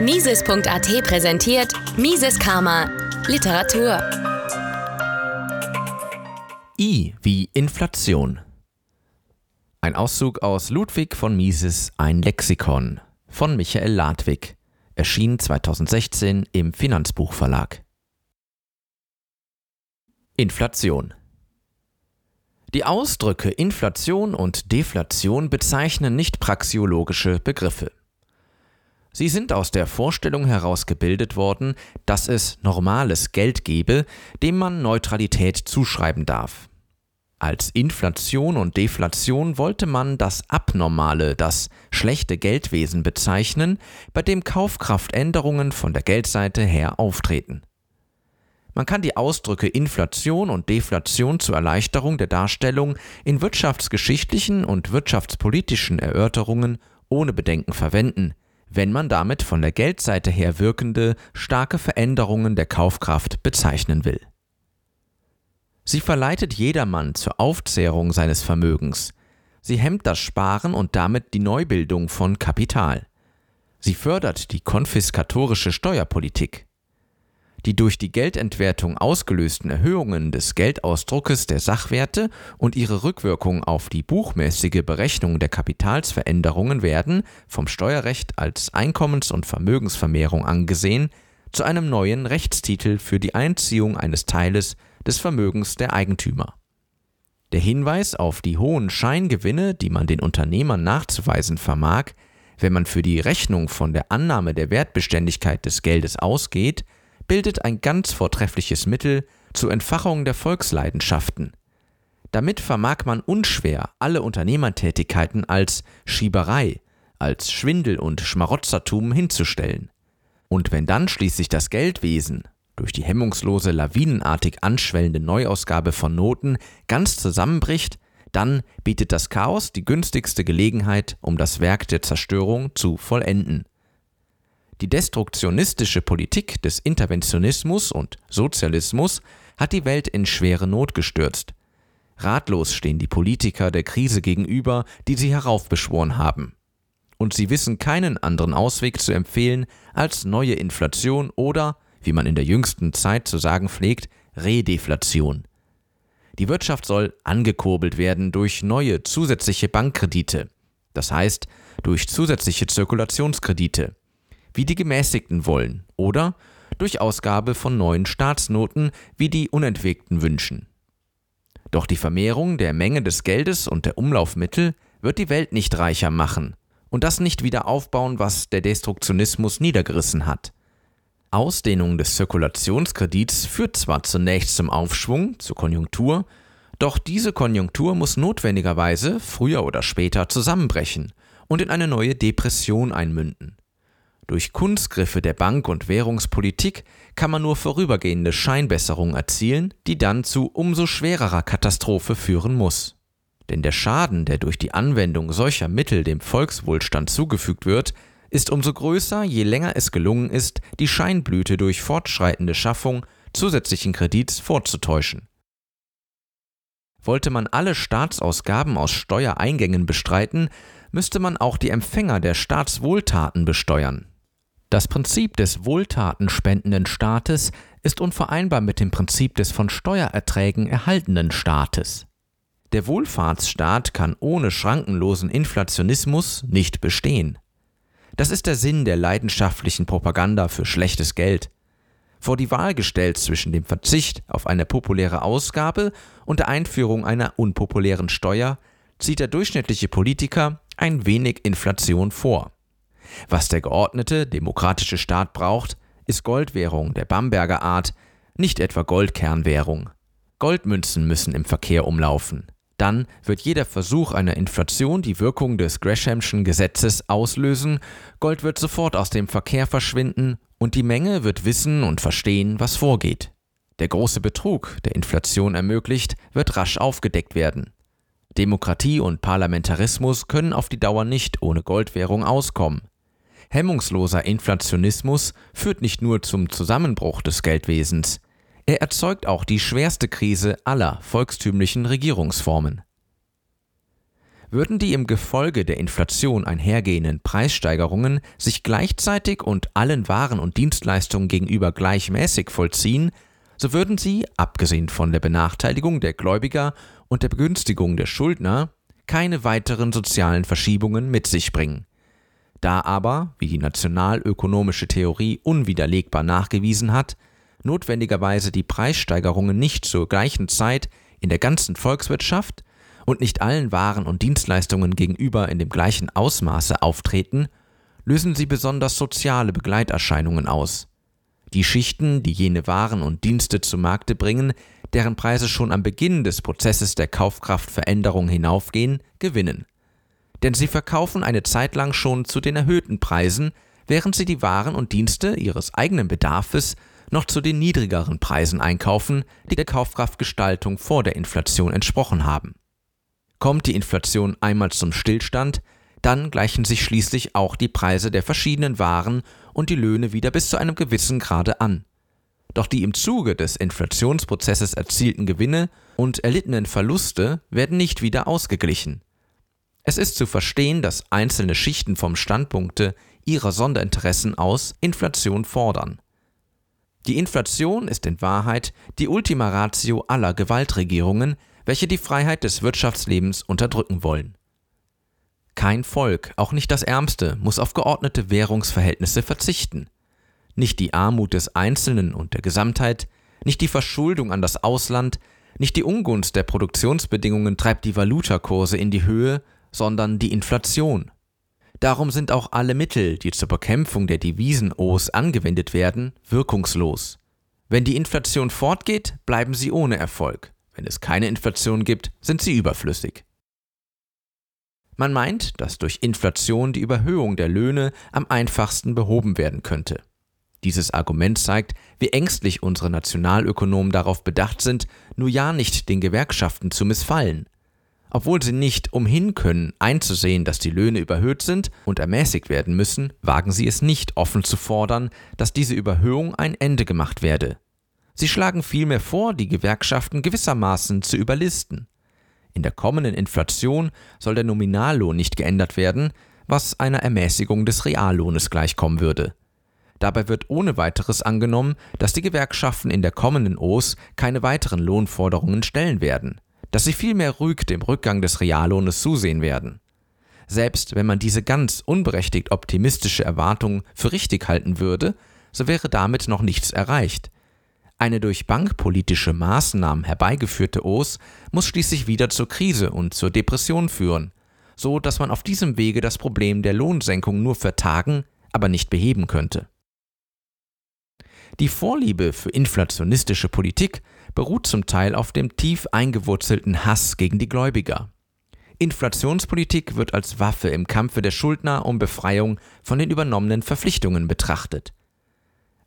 Mises.at präsentiert Mises Karma Literatur. I wie Inflation. Ein Auszug aus Ludwig von Mises Ein Lexikon von Michael Ladwig, erschien 2016 im Finanzbuchverlag. Inflation Die Ausdrücke Inflation und Deflation bezeichnen nicht praxiologische Begriffe. Sie sind aus der Vorstellung heraus gebildet worden, dass es normales Geld gebe, dem man Neutralität zuschreiben darf. Als Inflation und Deflation wollte man das abnormale, das schlechte Geldwesen bezeichnen, bei dem Kaufkraftänderungen von der Geldseite her auftreten. Man kann die Ausdrücke Inflation und Deflation zur Erleichterung der Darstellung in wirtschaftsgeschichtlichen und wirtschaftspolitischen Erörterungen ohne Bedenken verwenden, wenn man damit von der Geldseite her wirkende starke Veränderungen der Kaufkraft bezeichnen will. Sie verleitet jedermann zur Aufzehrung seines Vermögens. Sie hemmt das Sparen und damit die Neubildung von Kapital. Sie fördert die konfiskatorische Steuerpolitik. Die durch die Geldentwertung ausgelösten Erhöhungen des Geldausdruckes der Sachwerte und ihre Rückwirkung auf die buchmäßige Berechnung der Kapitalsveränderungen werden, vom Steuerrecht als Einkommens- und Vermögensvermehrung angesehen, zu einem neuen Rechtstitel für die Einziehung eines Teiles des Vermögens der Eigentümer. Der Hinweis auf die hohen Scheingewinne, die man den Unternehmern nachzuweisen vermag, wenn man für die Rechnung von der Annahme der Wertbeständigkeit des Geldes ausgeht, bildet ein ganz vortreffliches Mittel zur Entfachung der Volksleidenschaften. Damit vermag man unschwer alle Unternehmertätigkeiten als Schieberei, als Schwindel und Schmarotzertum hinzustellen. Und wenn dann schließlich das Geldwesen durch die hemmungslose lawinenartig anschwellende Neuausgabe von Noten ganz zusammenbricht, dann bietet das Chaos die günstigste Gelegenheit, um das Werk der Zerstörung zu vollenden. Die destruktionistische Politik des Interventionismus und Sozialismus hat die Welt in schwere Not gestürzt. Ratlos stehen die Politiker der Krise gegenüber, die sie heraufbeschworen haben. Und sie wissen keinen anderen Ausweg zu empfehlen als neue Inflation oder, wie man in der jüngsten Zeit zu sagen pflegt, Redeflation. Die Wirtschaft soll angekurbelt werden durch neue zusätzliche Bankkredite, das heißt durch zusätzliche Zirkulationskredite wie die Gemäßigten wollen, oder durch Ausgabe von neuen Staatsnoten, wie die Unentwegten wünschen. Doch die Vermehrung der Menge des Geldes und der Umlaufmittel wird die Welt nicht reicher machen und das nicht wieder aufbauen, was der Destruktionismus niedergerissen hat. Ausdehnung des Zirkulationskredits führt zwar zunächst zum Aufschwung, zur Konjunktur, doch diese Konjunktur muss notwendigerweise früher oder später zusammenbrechen und in eine neue Depression einmünden. Durch Kunstgriffe der Bank- und Währungspolitik kann man nur vorübergehende Scheinbesserung erzielen, die dann zu umso schwererer Katastrophe führen muss. Denn der Schaden, der durch die Anwendung solcher Mittel dem Volkswohlstand zugefügt wird, ist umso größer, je länger es gelungen ist, die Scheinblüte durch fortschreitende Schaffung zusätzlichen Kredits vorzutäuschen. Wollte man alle Staatsausgaben aus Steuereingängen bestreiten, müsste man auch die Empfänger der Staatswohltaten besteuern. Das Prinzip des wohltatenspendenden Staates ist unvereinbar mit dem Prinzip des von Steuererträgen erhaltenen Staates. Der Wohlfahrtsstaat kann ohne schrankenlosen Inflationismus nicht bestehen. Das ist der Sinn der leidenschaftlichen Propaganda für schlechtes Geld. Vor die Wahl gestellt zwischen dem Verzicht auf eine populäre Ausgabe und der Einführung einer unpopulären Steuer, zieht der durchschnittliche Politiker ein wenig Inflation vor. Was der geordnete, demokratische Staat braucht, ist Goldwährung der Bamberger Art, nicht etwa Goldkernwährung. Goldmünzen müssen im Verkehr umlaufen. Dann wird jeder Versuch einer Inflation die Wirkung des Greshamschen Gesetzes auslösen, Gold wird sofort aus dem Verkehr verschwinden und die Menge wird wissen und verstehen, was vorgeht. Der große Betrug, der Inflation ermöglicht, wird rasch aufgedeckt werden. Demokratie und Parlamentarismus können auf die Dauer nicht ohne Goldwährung auskommen. Hemmungsloser Inflationismus führt nicht nur zum Zusammenbruch des Geldwesens, er erzeugt auch die schwerste Krise aller volkstümlichen Regierungsformen. würden die im Gefolge der Inflation einhergehenden Preissteigerungen sich gleichzeitig und allen Waren und Dienstleistungen gegenüber gleichmäßig vollziehen, so würden sie, abgesehen von der Benachteiligung der Gläubiger und der Begünstigung der Schuldner, keine weiteren sozialen Verschiebungen mit sich bringen. Da aber, wie die nationalökonomische Theorie unwiderlegbar nachgewiesen hat, notwendigerweise die Preissteigerungen nicht zur gleichen Zeit in der ganzen Volkswirtschaft und nicht allen Waren und Dienstleistungen gegenüber in dem gleichen Ausmaße auftreten, lösen sie besonders soziale Begleiterscheinungen aus. Die Schichten, die jene Waren und Dienste zu Markte bringen, deren Preise schon am Beginn des Prozesses der Kaufkraftveränderung hinaufgehen, gewinnen. Denn sie verkaufen eine Zeit lang schon zu den erhöhten Preisen, während sie die Waren und Dienste ihres eigenen Bedarfes noch zu den niedrigeren Preisen einkaufen, die der Kaufkraftgestaltung vor der Inflation entsprochen haben. Kommt die Inflation einmal zum Stillstand, dann gleichen sich schließlich auch die Preise der verschiedenen Waren und die Löhne wieder bis zu einem gewissen Grade an. Doch die im Zuge des Inflationsprozesses erzielten Gewinne und erlittenen Verluste werden nicht wieder ausgeglichen. Es ist zu verstehen, dass einzelne Schichten vom Standpunkte ihrer Sonderinteressen aus Inflation fordern. Die Inflation ist in Wahrheit die Ultima Ratio aller Gewaltregierungen, welche die Freiheit des Wirtschaftslebens unterdrücken wollen. Kein Volk, auch nicht das ärmste, muss auf geordnete Währungsverhältnisse verzichten. Nicht die Armut des Einzelnen und der Gesamtheit, nicht die Verschuldung an das Ausland, nicht die Ungunst der Produktionsbedingungen treibt die Valutakurse in die Höhe, sondern die Inflation. Darum sind auch alle Mittel, die zur Bekämpfung der Devisen-Os angewendet werden, wirkungslos. Wenn die Inflation fortgeht, bleiben sie ohne Erfolg. Wenn es keine Inflation gibt, sind sie überflüssig. Man meint, dass durch Inflation die Überhöhung der Löhne am einfachsten behoben werden könnte. Dieses Argument zeigt, wie ängstlich unsere Nationalökonomen darauf bedacht sind, nur ja nicht den Gewerkschaften zu missfallen. Obwohl sie nicht umhin können, einzusehen, dass die Löhne überhöht sind und ermäßigt werden müssen, wagen sie es nicht offen zu fordern, dass diese Überhöhung ein Ende gemacht werde. Sie schlagen vielmehr vor, die Gewerkschaften gewissermaßen zu überlisten. In der kommenden Inflation soll der Nominallohn nicht geändert werden, was einer Ermäßigung des Reallohnes gleichkommen würde. Dabei wird ohne weiteres angenommen, dass die Gewerkschaften in der kommenden OS keine weiteren Lohnforderungen stellen werden, dass sie vielmehr ruhig dem Rückgang des Reallohnes zusehen werden. Selbst wenn man diese ganz unberechtigt optimistische Erwartung für richtig halten würde, so wäre damit noch nichts erreicht, eine durch bankpolitische Maßnahmen herbeigeführte OS muss schließlich wieder zur Krise und zur Depression führen, so dass man auf diesem Wege das Problem der Lohnsenkung nur vertagen, aber nicht beheben könnte. Die Vorliebe für inflationistische Politik beruht zum Teil auf dem tief eingewurzelten Hass gegen die Gläubiger. Inflationspolitik wird als Waffe im Kampfe der Schuldner um Befreiung von den übernommenen Verpflichtungen betrachtet.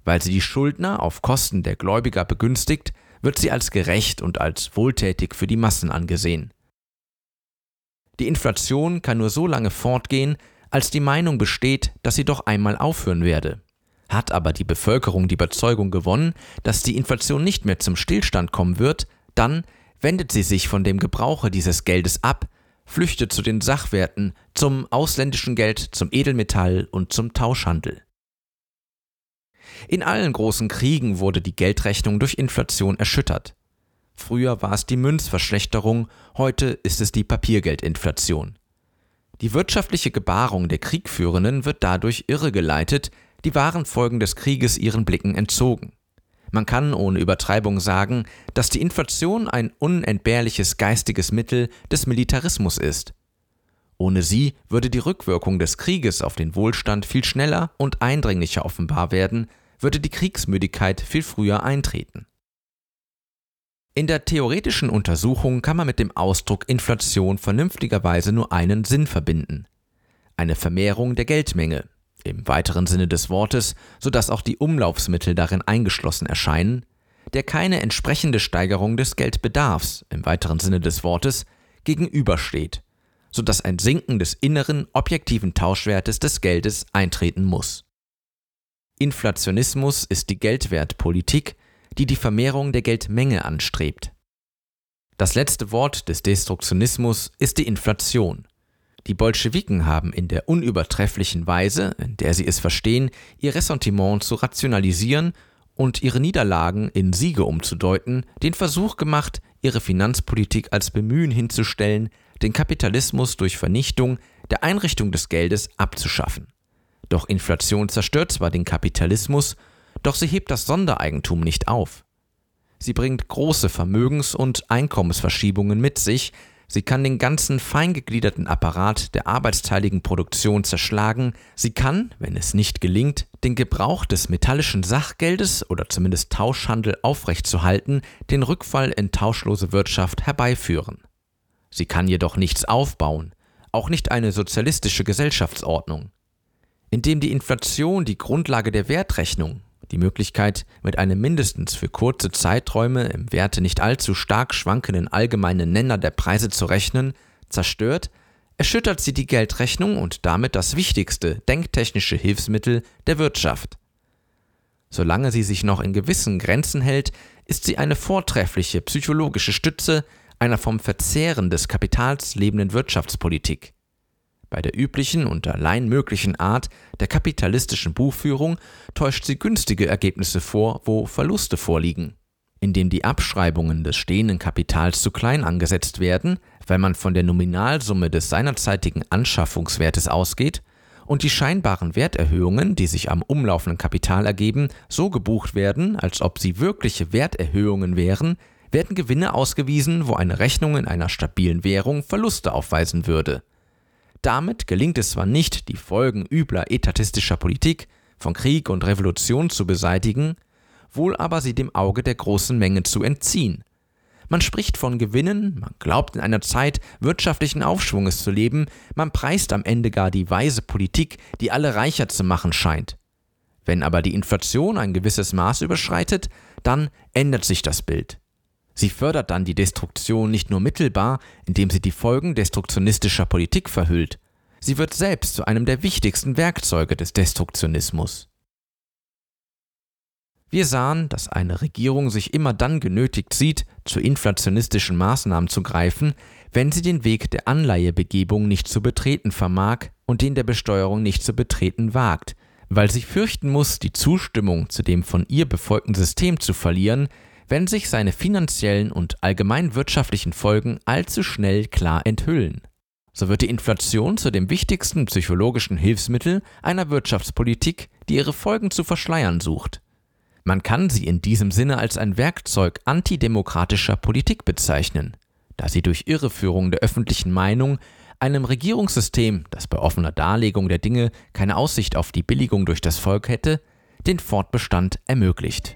Weil sie die Schuldner auf Kosten der Gläubiger begünstigt, wird sie als gerecht und als wohltätig für die Massen angesehen. Die Inflation kann nur so lange fortgehen, als die Meinung besteht, dass sie doch einmal aufhören werde. Hat aber die Bevölkerung die Überzeugung gewonnen, dass die Inflation nicht mehr zum Stillstand kommen wird, dann wendet sie sich von dem Gebrauche dieses Geldes ab, flüchtet zu den Sachwerten, zum ausländischen Geld, zum Edelmetall und zum Tauschhandel. In allen großen Kriegen wurde die Geldrechnung durch Inflation erschüttert. Früher war es die Münzverschlechterung, heute ist es die Papiergeldinflation. Die wirtschaftliche Gebarung der Kriegführenden wird dadurch irregeleitet, die wahren Folgen des Krieges ihren Blicken entzogen. Man kann ohne Übertreibung sagen, dass die Inflation ein unentbehrliches geistiges Mittel des Militarismus ist. Ohne sie würde die Rückwirkung des Krieges auf den Wohlstand viel schneller und eindringlicher offenbar werden, würde die Kriegsmüdigkeit viel früher eintreten. In der theoretischen Untersuchung kann man mit dem Ausdruck Inflation vernünftigerweise nur einen Sinn verbinden. Eine Vermehrung der Geldmenge, im weiteren Sinne des Wortes, sodass auch die Umlaufsmittel darin eingeschlossen erscheinen, der keine entsprechende Steigerung des Geldbedarfs, im weiteren Sinne des Wortes, gegenübersteht, sodass ein Sinken des inneren objektiven Tauschwertes des Geldes eintreten muss. Inflationismus ist die Geldwertpolitik, die die Vermehrung der Geldmenge anstrebt. Das letzte Wort des Destruktionismus ist die Inflation, Die Bolschewiken haben in der unübertrefflichen Weise, in der sie es verstehen, ihr Ressentiment zu rationalisieren und ihre Niederlagen in Siege umzudeuten, den Versuch gemacht, ihre Finanzpolitik als Bemühen hinzustellen, den Kapitalismus durch Vernichtung der Einrichtung des Geldes abzuschaffen. Doch Inflation zerstört zwar den Kapitalismus, doch sie hebt das Sondereigentum nicht auf. Sie bringt große Vermögens- und Einkommensverschiebungen mit sich, sie kann den ganzen feingegliederten Apparat der arbeitsteiligen Produktion zerschlagen, sie kann, wenn es nicht gelingt, den Gebrauch des metallischen Sachgeldes oder zumindest Tauschhandel aufrechtzuhalten, den Rückfall in tauschlose Wirtschaft herbeiführen. Sie kann jedoch nichts aufbauen, auch nicht eine sozialistische Gesellschaftsordnung. Indem die Inflation die Grundlage der Wertrechnung, die Möglichkeit, mit einem mindestens für kurze Zeiträume im Werte nicht allzu stark schwankenden allgemeinen Nenner der Preise zu rechnen, zerstört, erschüttert sie die Geldrechnung und damit das wichtigste denktechnische Hilfsmittel der Wirtschaft. Solange sie sich noch in gewissen Grenzen hält, ist sie eine vortreffliche psychologische Stütze einer vom Verzehren des Kapitals lebenden Wirtschaftspolitik. Bei der üblichen und allein möglichen Art der kapitalistischen Buchführung täuscht sie günstige Ergebnisse vor, wo Verluste vorliegen. Indem die Abschreibungen des stehenden Kapitals zu klein angesetzt werden, weil man von der Nominalsumme des seinerzeitigen Anschaffungswertes ausgeht, und die scheinbaren Werterhöhungen, die sich am umlaufenden Kapital ergeben, so gebucht werden, als ob sie wirkliche Werterhöhungen wären, werden Gewinne ausgewiesen, wo eine Rechnung in einer stabilen Währung Verluste aufweisen würde. Damit gelingt es zwar nicht, die Folgen übler etatistischer Politik von Krieg und Revolution zu beseitigen, wohl aber sie dem Auge der großen Menge zu entziehen. Man spricht von Gewinnen, man glaubt in einer Zeit wirtschaftlichen Aufschwunges zu leben, man preist am Ende gar die weise Politik, die alle reicher zu machen scheint. Wenn aber die Inflation ein gewisses Maß überschreitet, dann ändert sich das Bild. Sie fördert dann die Destruktion nicht nur mittelbar, indem sie die Folgen destruktionistischer Politik verhüllt, sie wird selbst zu einem der wichtigsten Werkzeuge des Destruktionismus. Wir sahen, dass eine Regierung sich immer dann genötigt sieht, zu inflationistischen Maßnahmen zu greifen, wenn sie den Weg der Anleihebegebung nicht zu betreten vermag und den der Besteuerung nicht zu betreten wagt, weil sie fürchten muss, die Zustimmung zu dem von ihr befolgten System zu verlieren, wenn sich seine finanziellen und allgemein wirtschaftlichen Folgen allzu schnell klar enthüllen. So wird die Inflation zu dem wichtigsten psychologischen Hilfsmittel einer Wirtschaftspolitik, die ihre Folgen zu verschleiern sucht. Man kann sie in diesem Sinne als ein Werkzeug antidemokratischer Politik bezeichnen, da sie durch Irreführung der öffentlichen Meinung einem Regierungssystem, das bei offener Darlegung der Dinge keine Aussicht auf die Billigung durch das Volk hätte, den Fortbestand ermöglicht.